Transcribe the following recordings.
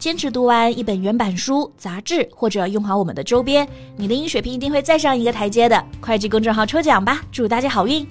坚持读完一本原版书、杂志，或者用好我们的周边，你的英语水平一定会再上一个台阶的。会计公众号抽奖吧，祝大家好运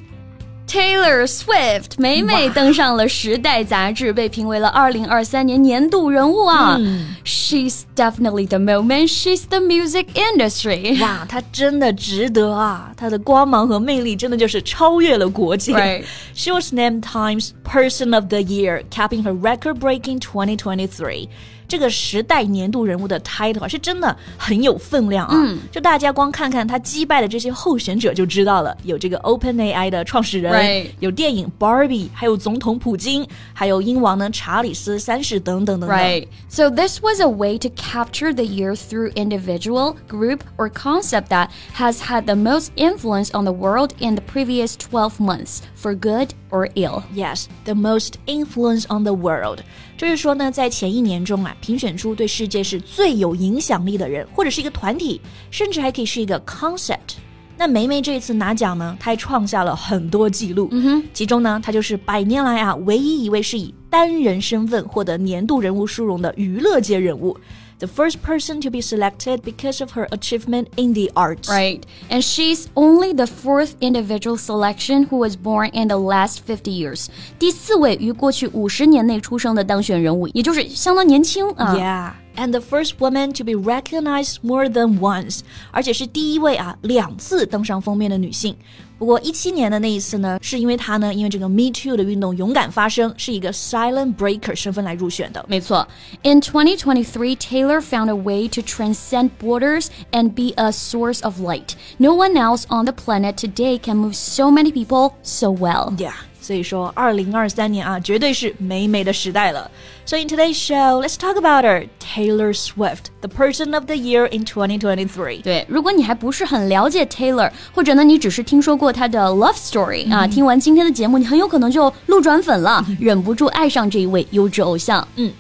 ！Taylor Swift 美美登上了《时代》杂志，被评为了二零二三年年度人物啊。She's definitely the moment. She's the music industry. 哇，她真的值得啊！她的光芒和魅力真的就是超越了国界。Right. She was named Times Person of the Year, capping her record-breaking 2023. 这个时代年度人物的 title 是真的很有分量啊！嗯，就大家光看看他击败的这些候选者就知道了，有这个 OpenAI 的创始人，right. 有电影 Barbie，还有总统普京，还有英王呢查理斯三世等等等等。Right. So this was a way to capture the year through individual, group, or concept that has had the most influence on the world in the previous 12 months, for good or ill. Yes, the most influence on the world. 就是说呢，在前一年中啊，评选出对世界是最有影响力的人，或者是一个团体，甚至还可以是一个 concept。那梅梅这一次拿奖呢，她还创下了很多记录。嗯哼，其中呢，她就是百年来啊唯一一位是以单人身份获得年度人物殊荣的娱乐界人物。the first person to be selected because of her achievement in the arts. Right. And she's only the fourth individual selection who was born in the last 50 years. 第四位于过去五十年内出生的当选人物，也就是相当年轻啊。Yeah and the first woman to be recognized more than once，而且是第一位啊两次登上封面的女性。 不过一七年的那一次呢，是因为她呢因为这个 Me Too 的运动勇敢发声，是一个 silent breaker 身份来入选的。没错，In 2023, Taylor found a way to transcend borders and be a source of light. No one else on the planet today can move so many people so well. Yeah. 所以说，二零二三年啊，绝对是美美的时代了。So in today's show, let's talk about her, Taylor Swift, the person of the year in 2023. 对，如果你还不是很了解 Taylor，或者呢，你只是听说过她的 love story 啊，听完今天的节目，你很有可能就路转粉了，忍不住爱上这一位优质偶像。嗯。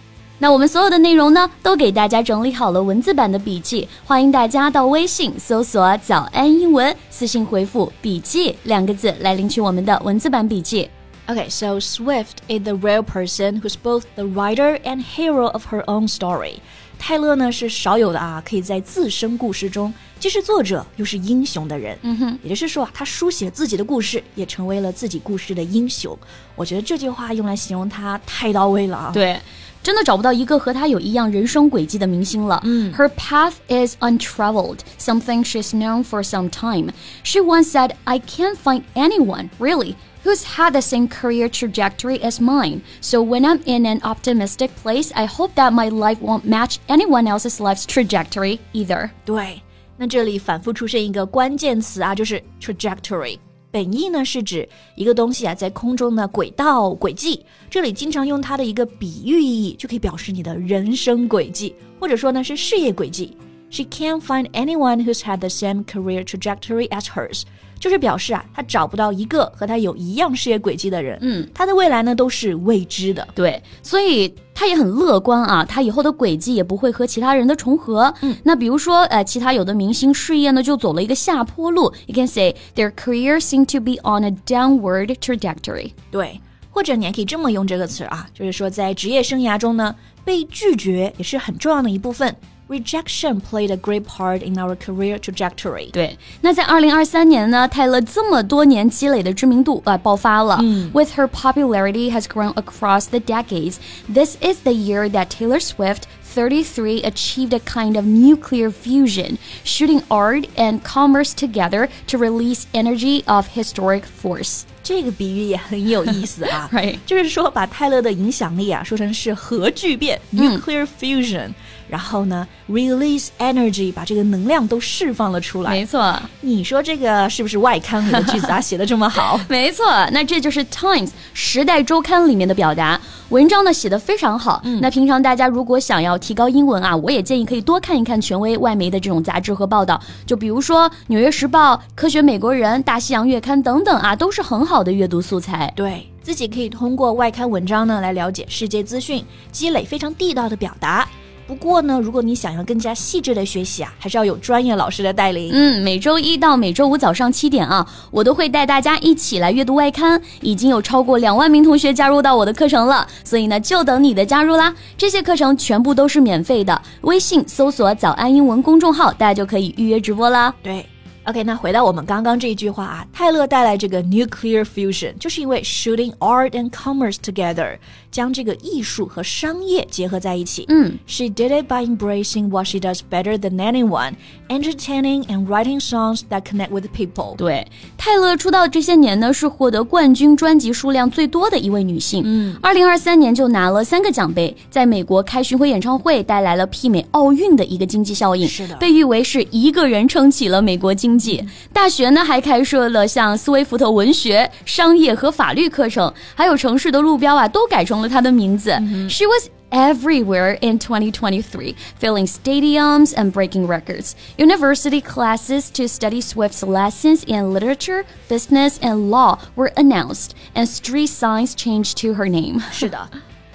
那我们所有的内容呢，都给大家整理好了文字版的笔记，欢迎大家到微信搜索“早安英文”，私信回复“笔记”两个字来领取我们的文字版笔记。Okay, so Swift is the real person who's both the writer and hero of her own story. 泰勒呢是少有的啊，可以在自身故事中既是作者又是英雄的人。嗯哼，也就是说啊，他书写自己的故事，也成为了自己故事的英雄。我觉得这句话用来形容他太到位了啊。对。真的找不到一个和她有一样人生轨迹的明星了。嗯，Her path is untraveled, something she's known for some time. She once said, "I can't find anyone really." Who's had the same career trajectory as mine? So when I'm in an optimistic place, I hope that my life won't match anyone else's life's trajectory either. 对，那这里反复出现一个关键词啊，就是 trajectory。本意呢是指一个东西啊在空中的轨道轨迹，这里经常用它的一个比喻意义，就可以表示你的人生轨迹，或者说呢是事业轨迹。She can't find anyone who's had the same career trajectory as hers， 就是表示啊，他找不到一个和他有一样事业轨迹的人。嗯，他的未来呢都是未知的。对，所以他也很乐观啊，他以后的轨迹也不会和其他人的重合。嗯，那比如说，呃，其他有的明星事业呢就走了一个下坡路，you can say their career seem to be on a downward trajectory。对，或者你还可以这么用这个词啊，就是说在职业生涯中呢，被拒绝也是很重要的一部分。Rejection played a great part in our career trajectory。对，那在二零二三年呢，泰勒这么多年积累的知名度啊、呃、爆发了。嗯，With her popularity has grown across the decades, this is the year that Taylor Swift 33 achieved a kind of nuclear fusion, shooting art and commerce together to release energy of historic force. 这个比喻也很有意思啊 Right 就是说把泰勒的影响力啊说成是核聚变 （nuclear fusion）， 然后呢，release energy，把这个能量都释放了出来。没错，你说这个是不是外刊里的句子啊？写的这么好？没错，那这就是《Times》时代周刊里面的表达。文章呢写的非常好。嗯，那平常大家如果想要提高英文啊，我也建议可以多看一看权威外媒的这种杂志和报道。就比如说《纽约时报》、《科学美国人》、《大西洋月刊》等等啊，都是很好的阅读素材。对自己可以通过外刊文章呢来了解世界资讯，积累非常地道的表达。不过呢，如果你想要更加细致的学习啊，还是要有专业老师的带领。嗯，每周一到每周五早上七点啊，我都会带大家一起来阅读外刊。已经有超过两万名同学加入到我的课程了，所以呢，就等你的加入啦。这些课程全部都是免费的，微信搜索“早安英文”公众号，大家就可以预约直播啦。对。OK，那回到我们刚刚这一句话啊，泰勒带来这个 nuclear fusion，就是因为 shooting art and commerce together，将这个艺术和商业结合在一起。嗯，She did it by embracing what she does better than anyone, entertaining and writing songs that connect with people。对，泰勒出道这些年呢，是获得冠军专辑数量最多的一位女性。嗯，二零二三年就拿了三个奖杯，在美国开巡回演唱会，带来了媲美奥运的一个经济效应。是的，被誉为是一个人撑起了美国经济。大学呢还开设了像斯威夫特文学、商业和法律课程，还有城市的路标啊都改成 了他的名字。She was everywhere in 2023, filling stadiums and breaking records. University classes to study Swift's lessons in literature, business, and law were announced, and street signs changed to her name. 是的。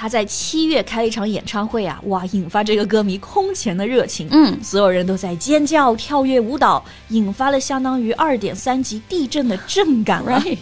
他在七月开了一场演唱会啊，哇，引发这个歌迷空前的热情。嗯，所有人都在尖叫、跳跃、舞蹈，引发了相当于二点三级地震的震感。Right.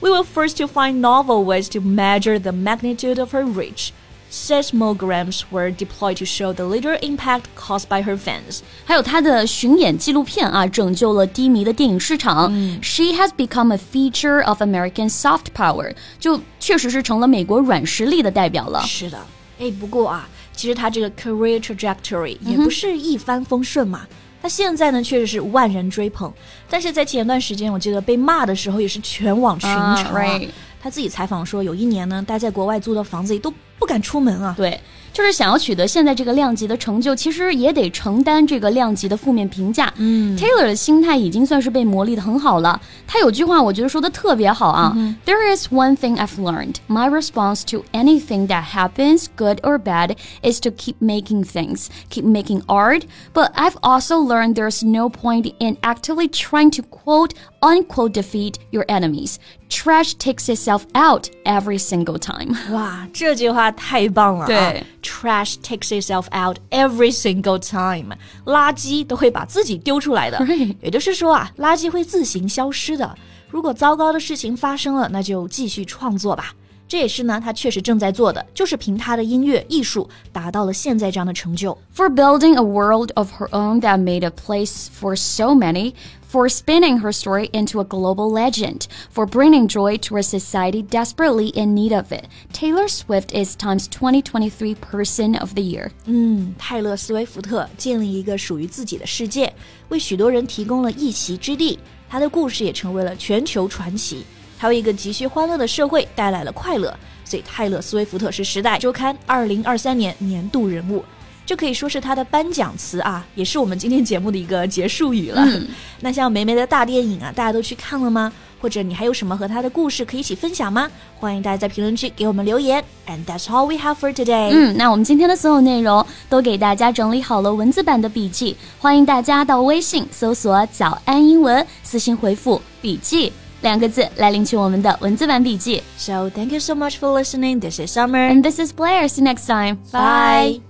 We will first to find novel ways to measure the magnitude of her reach. Seismograms were deployed to show the little impact caused by her fans。还有她的巡演纪录片啊，拯救了低迷的电影市场。嗯、She has become a feature of American soft power，就确实是成了美国软实力的代表了。是的，哎，不过啊，其实她这个 career trajectory 也不是一帆风顺嘛。她现在呢，确实是万人追捧，但是在前段时间，我记得被骂的时候也是全网群嘲啊。Uh, right. 他自己采访说，有一年呢，待在国外租的房子里都不敢出门啊。对，就是想要取得现在这个量级的成就，其实也得承担这个量级的负面评价。嗯，Taylor 的心态已经算是被磨砺的很好了。他有句话，我觉得说的特别好啊。嗯、There is one thing I've learned: my response to anything that happens, good or bad, is to keep making things, keep making art. But I've also learned there's no point in actively trying to quote unquote defeat your enemies. Trash takes itself out every single time. 哇，这句话 太棒了、啊！对，Trash takes itself out every single time，垃圾都会把自己丢出来的。 Right. 也就是说啊，垃圾会自行消失的。如果糟糕的事情发生了，那就继续创作吧。这也是呢，他确实正在做的，就是凭他的音乐艺术达到了现在这样的成就。 For building a world of her own that made a place for so many, for spinning her story into a global legend, for bringing joy to a society desperately in need of it, Taylor Swift is Time's 2023 Person of the Year. 嗯，泰勒·斯威夫特建立一个属于自己的世界，为许多人提供了一席之地。他的故事也成为了全球传奇。他为一个急需欢乐的社会带来了快乐，所以泰勒·斯威夫特是《时代周刊》二零二三年年度人物。 这可以说是他的颁奖词啊，也是我们今天节目的一个结束语了。嗯、那像梅梅的大电影啊，大家都去看了吗？或者你还有什么和他的故事可以一起分享吗？欢迎大家在评论区给我们留言。And that's all we have for today。嗯，那我们今天的所有内容都给大家整理好了文字版的笔记，欢迎大家到微信搜索“早安英文”，私信回复“笔记”两个字来领取我们的文字版笔记。So thank you so much for listening. This is Summer. And this is Blair. See you next time. Bye.